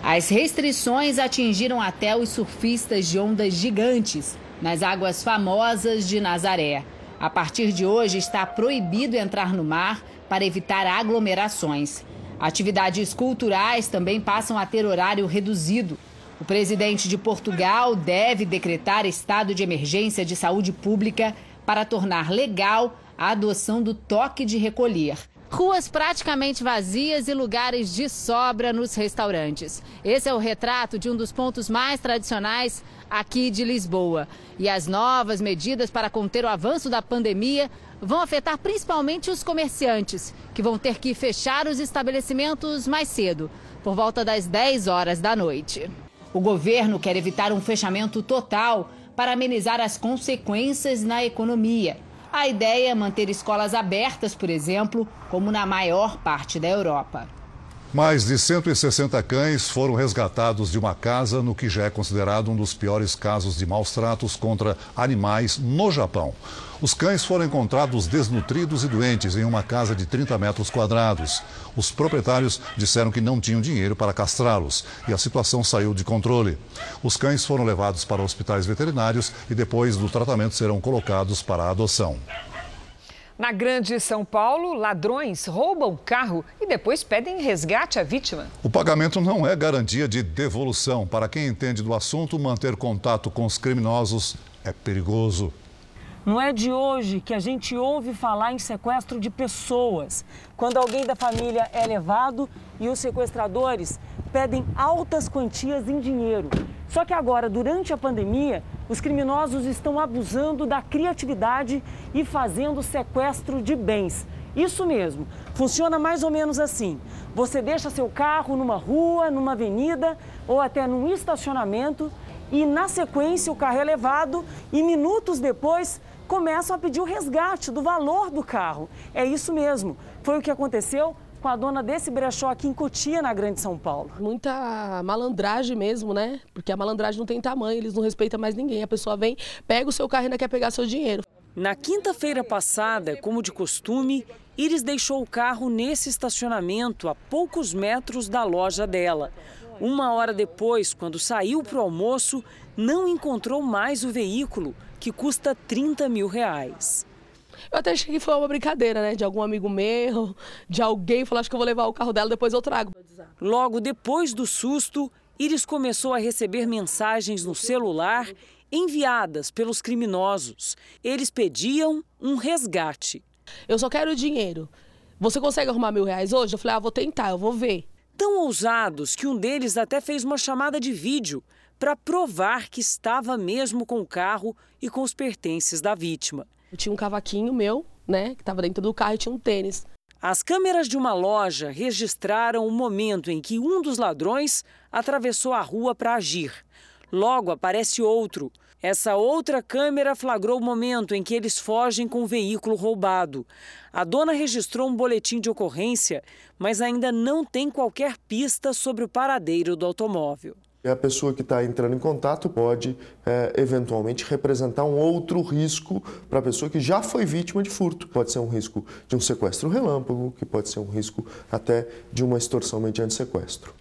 As restrições atingiram até os surfistas de ondas gigantes nas águas famosas de Nazaré. A partir de hoje está proibido entrar no mar para evitar aglomerações. Atividades culturais também passam a ter horário reduzido. O presidente de Portugal deve decretar estado de emergência de saúde pública para tornar legal a adoção do toque de recolher. Ruas praticamente vazias e lugares de sobra nos restaurantes. Esse é o retrato de um dos pontos mais tradicionais aqui de Lisboa. E as novas medidas para conter o avanço da pandemia vão afetar principalmente os comerciantes, que vão ter que fechar os estabelecimentos mais cedo, por volta das 10 horas da noite. O governo quer evitar um fechamento total para amenizar as consequências na economia. A ideia é manter escolas abertas, por exemplo, como na maior parte da Europa. Mais de 160 cães foram resgatados de uma casa no que já é considerado um dos piores casos de maus tratos contra animais no Japão. Os cães foram encontrados desnutridos e doentes em uma casa de 30 metros quadrados. Os proprietários disseram que não tinham dinheiro para castrá-los e a situação saiu de controle. Os cães foram levados para hospitais veterinários e depois do tratamento serão colocados para a adoção. Na Grande São Paulo, ladrões roubam carro e depois pedem resgate à vítima. O pagamento não é garantia de devolução. Para quem entende do assunto, manter contato com os criminosos é perigoso. Não é de hoje que a gente ouve falar em sequestro de pessoas. Quando alguém da família é levado e os sequestradores pedem altas quantias em dinheiro. Só que agora, durante a pandemia, os criminosos estão abusando da criatividade e fazendo sequestro de bens. Isso mesmo, funciona mais ou menos assim: você deixa seu carro numa rua, numa avenida ou até num estacionamento e, na sequência, o carro é levado e minutos depois começam a pedir o resgate do valor do carro. É isso mesmo, foi o que aconteceu com a dona desse brechó aqui em Cotia, na Grande São Paulo. Muita malandragem mesmo, né? Porque a malandragem não tem tamanho, eles não respeitam mais ninguém. A pessoa vem, pega o seu carro e ainda quer pegar seu dinheiro. Na quinta-feira passada, como de costume, Iris deixou o carro nesse estacionamento a poucos metros da loja dela. Uma hora depois, quando saiu para o almoço, não encontrou mais o veículo, que custa 30 mil reais. Eu até achei que foi uma brincadeira, né? De algum amigo meu, de alguém falar, acho que eu vou levar o carro dela, depois eu trago. Logo depois do susto, Iris começou a receber mensagens no celular enviadas pelos criminosos. Eles pediam um resgate. Eu só quero dinheiro. Você consegue arrumar mil reais hoje? Eu falei, ah, vou tentar, eu vou ver. Tão ousados que um deles até fez uma chamada de vídeo para provar que estava mesmo com o carro e com os pertences da vítima. Eu tinha um cavaquinho meu, né, que estava dentro do carro e tinha um tênis. As câmeras de uma loja registraram o momento em que um dos ladrões atravessou a rua para agir. Logo aparece outro. Essa outra câmera flagrou o momento em que eles fogem com o veículo roubado. A dona registrou um boletim de ocorrência, mas ainda não tem qualquer pista sobre o paradeiro do automóvel. A pessoa que está entrando em contato pode, é, eventualmente, representar um outro risco para a pessoa que já foi vítima de furto. Pode ser um risco de um sequestro relâmpago, que pode ser um risco até de uma extorsão mediante sequestro.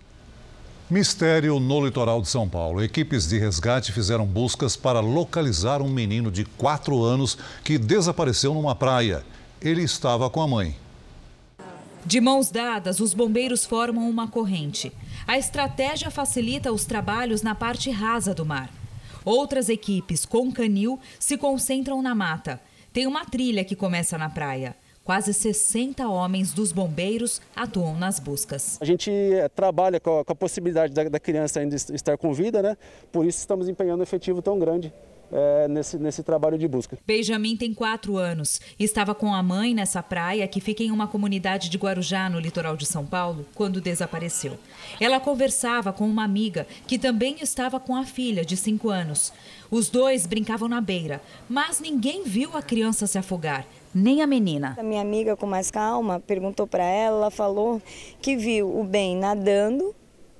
Mistério no litoral de São Paulo. Equipes de resgate fizeram buscas para localizar um menino de 4 anos que desapareceu numa praia. Ele estava com a mãe. De mãos dadas, os bombeiros formam uma corrente. A estratégia facilita os trabalhos na parte rasa do mar. Outras equipes com canil se concentram na mata. Tem uma trilha que começa na praia. Quase 60 homens dos bombeiros atuam nas buscas. A gente eh, trabalha com a, possibilidade da, da, criança ainda estar com vida, né? Por isso estamos empenhando um efetivo tão grande é, nesse, nesse trabalho de busca. Benjamin tem quatro anos. Estava com a mãe nessa praia que fica em uma comunidade de Guarujá, no litoral de São Paulo, quando desapareceu. Ela conversava com uma amiga que também estava com a filha, de cinco anos. Os dois brincavam na beira, mas ninguém viu a criança se afogar nem a menina. A minha amiga, com mais calma, perguntou para ela, ela falou que viu o Ben nadando,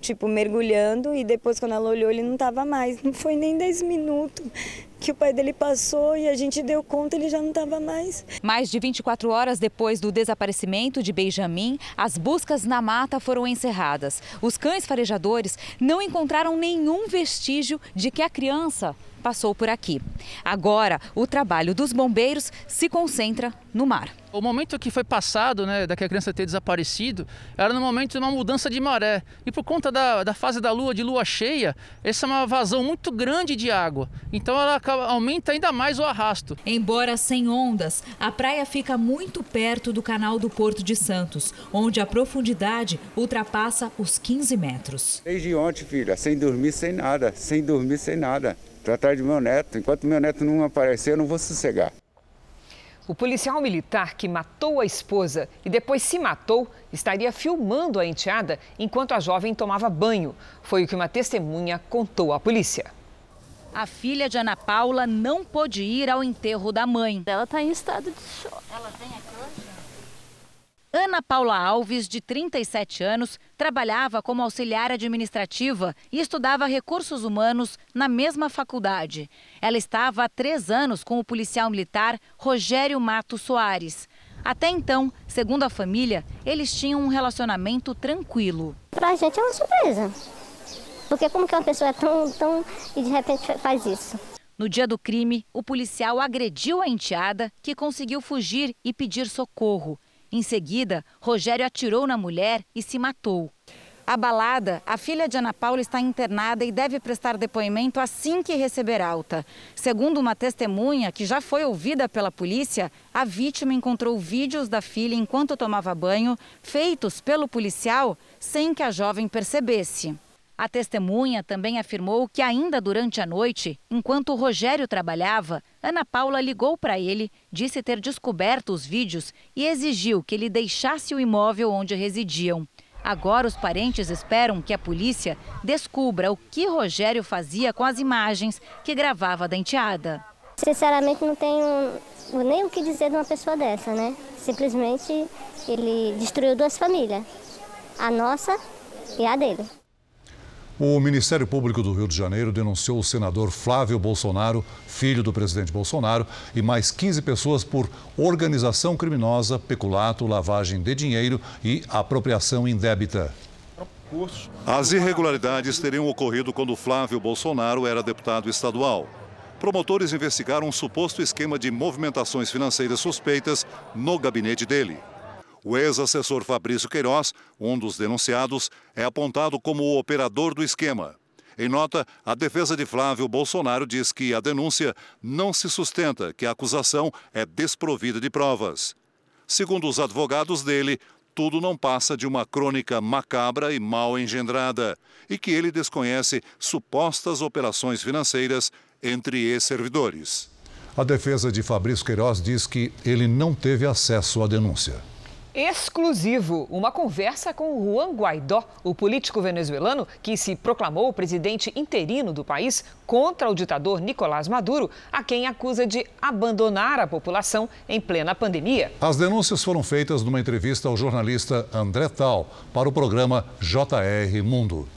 tipo mergulhando, e depois, quando ela olhou, ele não estava mais. Não foi nem 10 minutos que o pai dele passou e a gente deu conta, ele já não estava mais. Mais de 24 horas depois do desaparecimento de Benjamin, as buscas na mata foram encerradas. Os cães farejadores não encontraram nenhum vestígio de que a criança passou por aqui. Agora, o trabalho dos bombeiros se concentra no mar. O momento que foi passado, né, da que a criança ter desaparecido, era no momento de uma mudança de maré. E por conta da, da fase da lua, de lua cheia, essa é uma vazão muito grande de água. Então ela aumenta ainda mais o arrasto. Embora sem ondas, a praia fica muito perto do canal do Porto de Santos, onde a profundidade ultrapassa os 15 metros. Desde ontem, filha, sem dormir, sem nada, sem dormir, sem nada tratar de meu neto. Enquanto meu neto não aparecer, eu não vou sossegar. O policial militar que matou a esposa e depois se matou estaria filmando a enteada enquanto a jovem tomava banho. Foi o que uma testemunha contou à polícia. A filha de Ana Paula não pôde ir ao enterro da mãe. Ela está em estado de choque. Ela tem a canja? Ana Paula Alves, de 37 anos, trabalhava como auxiliar administrativa e estudava recursos humanos na mesma faculdade. Ela estava há três anos com o policial militar Rogério Mato Soares. Até então, segundo a família, eles tinham um relacionamento tranquilo. Para a gente é uma surpresa. Porque como que uma pessoa é tão, tão e de repente faz isso? No dia do crime, o policial agrediu a enteada, que conseguiu fugir e pedir socorro. Em seguida, Rogério atirou na mulher e se matou. Abalada, a filha de Ana Paula está internada e deve prestar depoimento assim que receber alta. Segundo uma testemunha que já foi ouvida pela polícia, a vítima encontrou vídeos da filha enquanto tomava banho, feitos pelo policial sem que a jovem percebesse. A testemunha também afirmou que, ainda durante a noite, enquanto o Rogério trabalhava, Ana Paula ligou para ele, disse ter descoberto os vídeos e exigiu que ele deixasse o imóvel onde residiam. Agora, os parentes esperam que a polícia descubra o que Rogério fazia com as imagens que gravava da enteada. Sinceramente, não tenho nem o que dizer de uma pessoa dessa, né? Simplesmente ele destruiu duas famílias, a nossa e a dele. O Ministério Público do Rio de Janeiro denunciou o senador Flávio Bolsonaro, filho do presidente Bolsonaro, e mais 15 pessoas por organização criminosa, peculato, lavagem de dinheiro e apropriação indébita. As irregularidades teriam ocorrido quando Flávio Bolsonaro era deputado estadual. Promotores investigaram um suposto esquema de movimentações financeiras suspeitas no gabinete dele. O ex-assessor Fabrício Queiroz, um dos denunciados, é apontado como o operador do esquema. Em nota, a defesa de Flávio Bolsonaro diz que a denúncia não se sustenta, que a acusação é desprovida de provas. Segundo os advogados dele, tudo não passa de uma crônica macabra e mal engendrada e que ele desconhece supostas operações financeiras entre ex-servidores. A defesa de Fabrício Queiroz diz que ele não teve acesso à denúncia. Exclusivo, uma conversa com Juan Guaidó, o político venezuelano que se proclamou presidente interino do país contra o ditador Nicolás Maduro, a quem acusa de abandonar a população em plena pandemia. As denúncias foram feitas numa entrevista ao jornalista André Tal para o programa JR Mundo.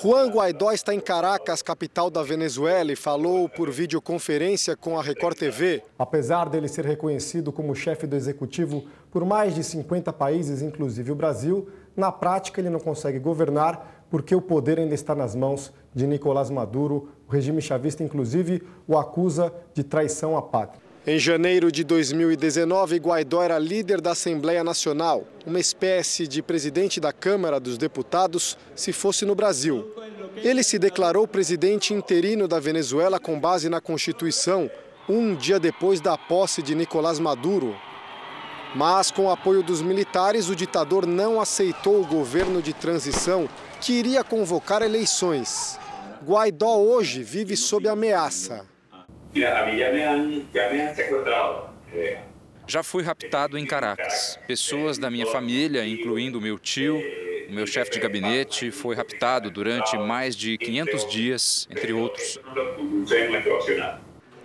Juan Guaidó está em Caracas, capital da Venezuela, e falou por videoconferência com a Record TV. Apesar dele ser reconhecido como chefe do executivo por mais de 50 países, inclusive o Brasil, na prática ele não consegue governar porque o poder ainda está nas mãos de Nicolás Maduro. O regime chavista, inclusive, o acusa de traição à pátria. Em janeiro de 2019, Guaidó era líder da Assembleia Nacional, uma espécie de presidente da Câmara dos Deputados, se fosse no Brasil. Ele se declarou presidente interino da Venezuela com base na Constituição, um dia depois da posse de Nicolás Maduro. Mas, com o apoio dos militares, o ditador não aceitou o governo de transição que iria convocar eleições. Guaidó hoje vive sob ameaça. Já fui raptado em Caracas. Pessoas da minha família, incluindo meu tio, o meu chefe de gabinete, foi raptado durante mais de 500 dias, entre outros.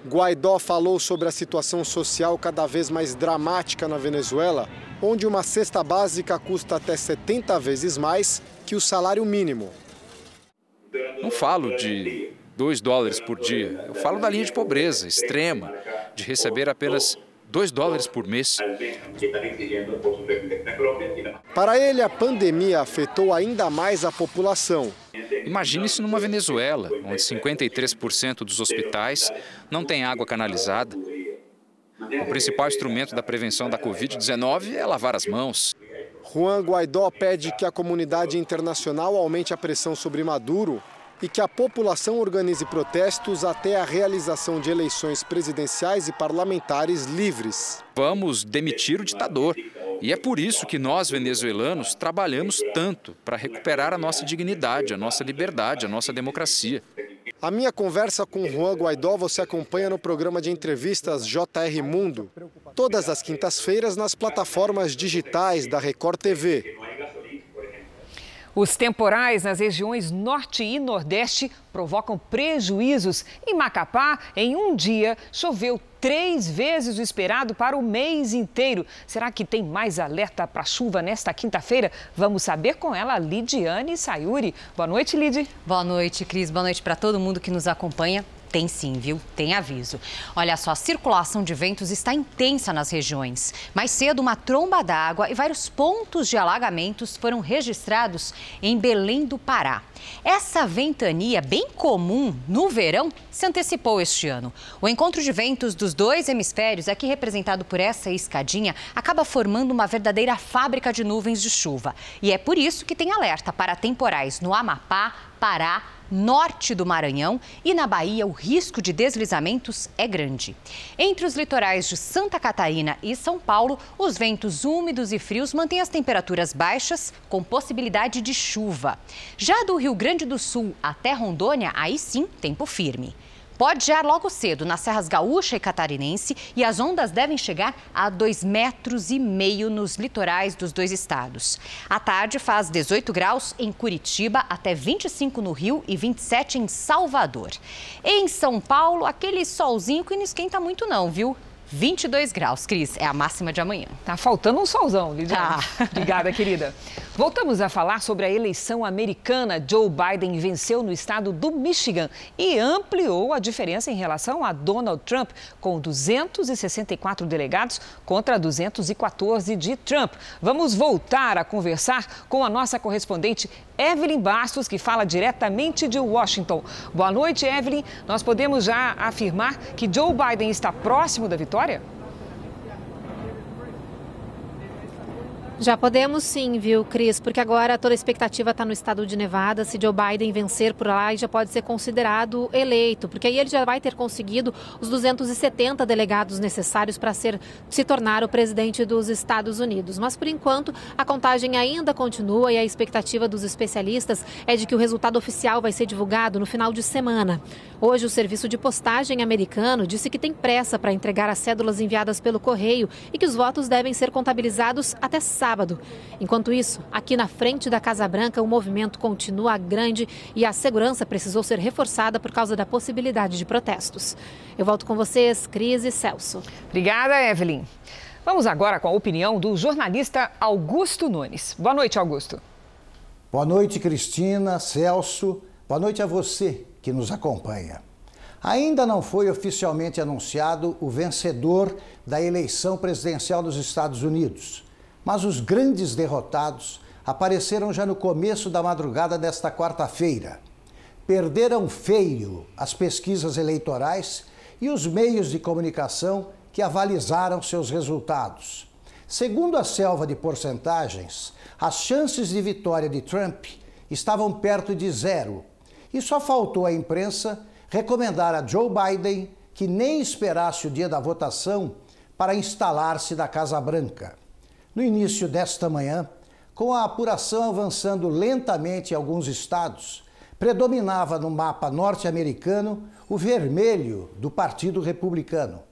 Guaidó falou sobre a situação social cada vez mais dramática na Venezuela, onde uma cesta básica custa até 70 vezes mais que o salário mínimo. Não falo de 2 dólares por dia, eu falo da linha de pobreza extrema, de receber apenas 2 dólares por mês. Para ele, a pandemia afetou ainda mais a população. Imagine-se numa Venezuela, onde 53% dos hospitais não têm água canalizada. O principal instrumento da prevenção da Covid-19 é lavar as mãos. Juan Guaidó pede que a comunidade internacional aumente a pressão sobre Maduro e que a população organize protestos até a realização de eleições presidenciais e parlamentares livres. Vamos demitir o ditador. E é por isso que nós, venezuelanos, trabalhamos tanto para recuperar a nossa dignidade, a nossa liberdade, a nossa democracia. A minha conversa com Juan Guaidó você acompanha no programa de entrevistas JR Mundo, todas as quintas-feiras nas plataformas digitais da Record TV. Os temporais nas regiões norte e nordeste provocam prejuízos. Em Macapá, em um dia, choveu três vezes o esperado para o mês inteiro. Será que tem mais alerta para chuva nesta quinta-feira? Vamos saber com ela, Lidiane Sayuri. Boa noite, Lid. Boa noite, Cris. Boa noite para todo mundo que nos acompanha. Tem sim, viu? Tem aviso. Olha só, a circulação de ventos está intensa nas regiões. Mais cedo, uma tromba d'água e vários pontos de alagamentos foram registrados em Belém do Pará. Essa ventania, bem comum no verão, se antecipou este ano. O encontro de ventos dos dois hemisférios, aqui representado por essa escadinha, acaba formando uma verdadeira fábrica de nuvens de chuva. E é por isso que tem alerta para temporais no Amapá, Pará, norte do Maranhão e na Bahia o risco de deslizamentos é grande. Entre os litorais de Santa Catarina e São Paulo, os ventos úmidos e frios mantêm as temperaturas baixas, com possibilidade de chuva. Já do Rio Grande do Sul até Rondônia, aí sim, tempo firme. Pode gear logo cedo nas serras gaúcha e catarinense e as ondas devem chegar a 2,5 metros e meio nos litorais dos dois estados. À tarde faz 18 graus em Curitiba, até 25 no Rio e 27 em Salvador. Em São Paulo, aquele solzinho que não esquenta muito não, viu? 22 graus, Cris, é a máxima de amanhã. Tá faltando um solzão, Lidiane. Tá. Obrigada, querida. Voltamos a falar sobre a eleição americana. Joe Biden venceu no estado do Michigan e ampliou a diferença em relação a Donald Trump, com 264 delegados contra 214 de Trump. Vamos voltar a conversar com a nossa correspondente Evelyn Bastos, que fala diretamente de Washington. Boa noite, Evelyn. Nós podemos já afirmar que Joe Biden está próximo da vitória? Já podemos sim, viu, Cris? Porque agora toda a expectativa está no estado de Nevada. Se Joe Biden vencer por lá, já pode ser considerado eleito, porque aí ele já vai ter conseguido os 270 delegados necessários para ser se tornar o presidente dos Estados Unidos. Mas por enquanto, a contagem ainda continua e a expectativa dos especialistas é de que o resultado oficial vai ser divulgado no final de semana. Hoje, o serviço de postagem americano disse que tem pressa para entregar as cédulas enviadas pelo correio e que os votos devem ser contabilizados até sábado sábado. Enquanto isso, aqui na frente da Casa Branca, o movimento continua grande e a segurança precisou ser reforçada por causa da possibilidade de protestos. Eu volto com vocês, Cris e Celso. Obrigada, Evelyn. Vamos agora com a opinião do jornalista Augusto Nunes. Boa noite, Augusto. Boa noite, Cristina, Celso. Boa noite a você que nos acompanha. Ainda não foi oficialmente anunciado o vencedor da eleição presidencial dos Estados Unidos. Mas os grandes derrotados apareceram já no começo da madrugada desta quarta-feira. Perderam feio as pesquisas eleitorais e os meios de comunicação que avalizaram seus resultados. Segundo a selva de porcentagens, as chances de vitória de Trump estavam perto de zero e só faltou à imprensa recomendar a Joe Biden que nem esperasse o dia da votação para instalar-se da Casa Branca. No início desta manhã, com a apuração avançando lentamente em alguns estados, predominava no mapa norte-americano o vermelho do Partido Republicano.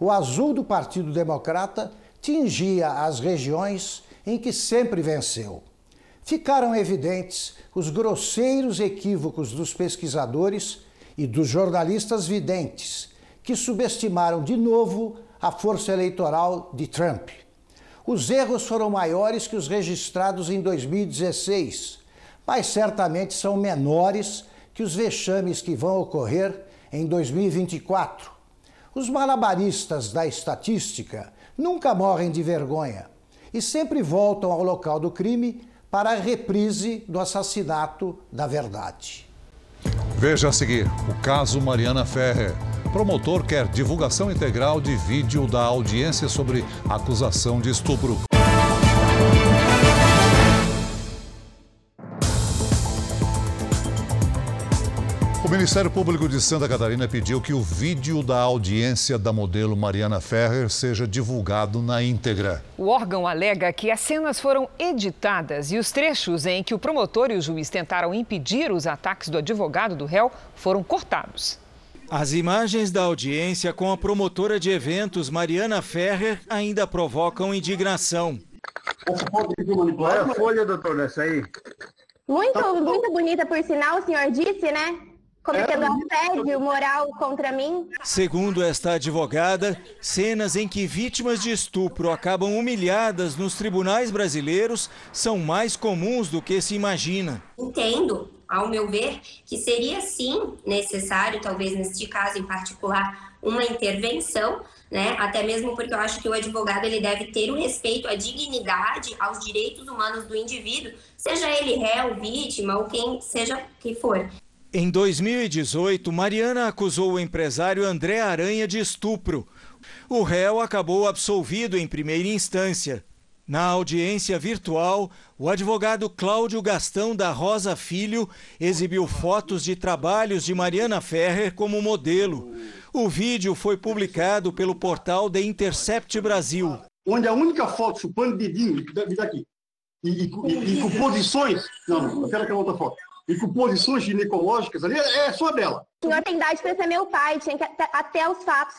O azul do Partido Democrata tingia as regiões em que sempre venceu. Ficaram evidentes os grosseiros equívocos dos pesquisadores e dos jornalistas videntes, que subestimaram de novo a força eleitoral de Trump. Os erros foram maiores que os registrados em 2016, mas certamente são menores que os vexames que vão ocorrer em 2024. Os malabaristas da estatística nunca morrem de vergonha e sempre voltam ao local do crime para a reprise do assassinato da verdade. Veja a seguir o caso Mariana Ferrer. Promotor quer divulgação integral de vídeo da audiência sobre acusação de estupro. O Ministério Público de Santa Catarina pediu que o vídeo da audiência da modelo Mariana Ferrer seja divulgado na íntegra. O órgão alega que as cenas foram editadas e os trechos em que o promotor e o juiz tentaram impedir os ataques do advogado do réu foram cortados. As imagens da audiência com a promotora de eventos Mariana Ferrer ainda provocam indignação. É a folha, doutor, dessa aí? Muito, muito bonita, por sinal, o senhor disse, né? Cometendo assédio moral contra mim. Segundo esta advogada, cenas em que vítimas de estupro acabam humilhadas nos tribunais brasileiros são mais comuns do que se imagina. Entendo, ao meu ver, que seria sim necessário, talvez neste caso em particular, uma intervenção, né? Até mesmo porque eu acho que o advogado ele deve ter o respeito à dignidade, aos direitos humanos do indivíduo, seja ele réu, vítima ou quem seja que for. Em 2018, Mariana acusou o empresário André Aranha de estupro. O réu acabou absolvido em primeira instância. Na audiência virtual, o advogado Cláudio Gastão da Rosa Filho exibiu fotos de trabalhos de Mariana Ferrer como modelo. O vídeo foi publicado pelo portal The Intercept Brasil. Onde a única foto chupando dedinho, daqui, e, e, e, e com posições. Não, eu quero aquela outra foto e com posições ginecológicas ali, é só dela. O senhor tem idade para ser meu pai, tinha que até, até os fatos.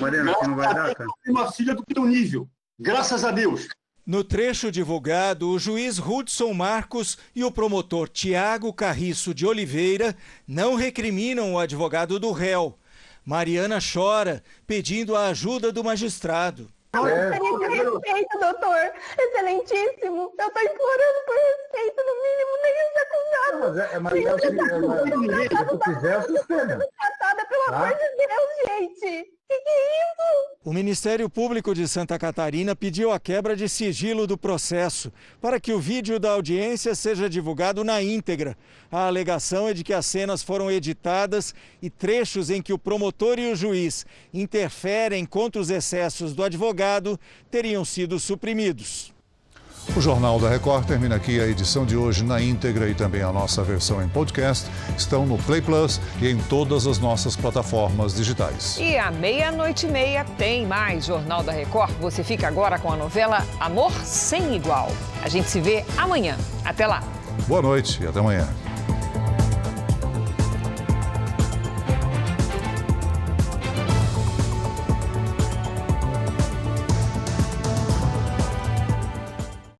Mariana, aqui não vai dar, cara. Uma filha do teu nível, graças a Deus. No trecho divulgado, o juiz Hudson Marcos e o promotor Tiago Carriço de Oliveira não recriminam o advogado do réu. Mariana chora, pedindo a ajuda do magistrado. É. respeito, doutor. Excelentíssimo. Eu tô implorando por respeito, no mínimo, nem os acusados. Mas é, mas é, é, tá? amor de Deus, gente. Que que é isso? O Ministério Público de Santa Catarina pediu a quebra de sigilo do processo para que o vídeo da audiência seja divulgado na íntegra. A alegação é de que as cenas foram editadas e trechos em que o promotor e o juiz interferem contra os excessos do advogado teriam sido suprimidos. O Jornal da Record termina aqui. A edição de hoje na íntegra e também a nossa versão em podcast estão no Play Plus e em todas as nossas plataformas digitais. E à meia-noite e meia tem mais Jornal da Record. Você fica agora com a novela Amor Sem Igual. A gente se vê amanhã. Até lá. Boa noite e até amanhã.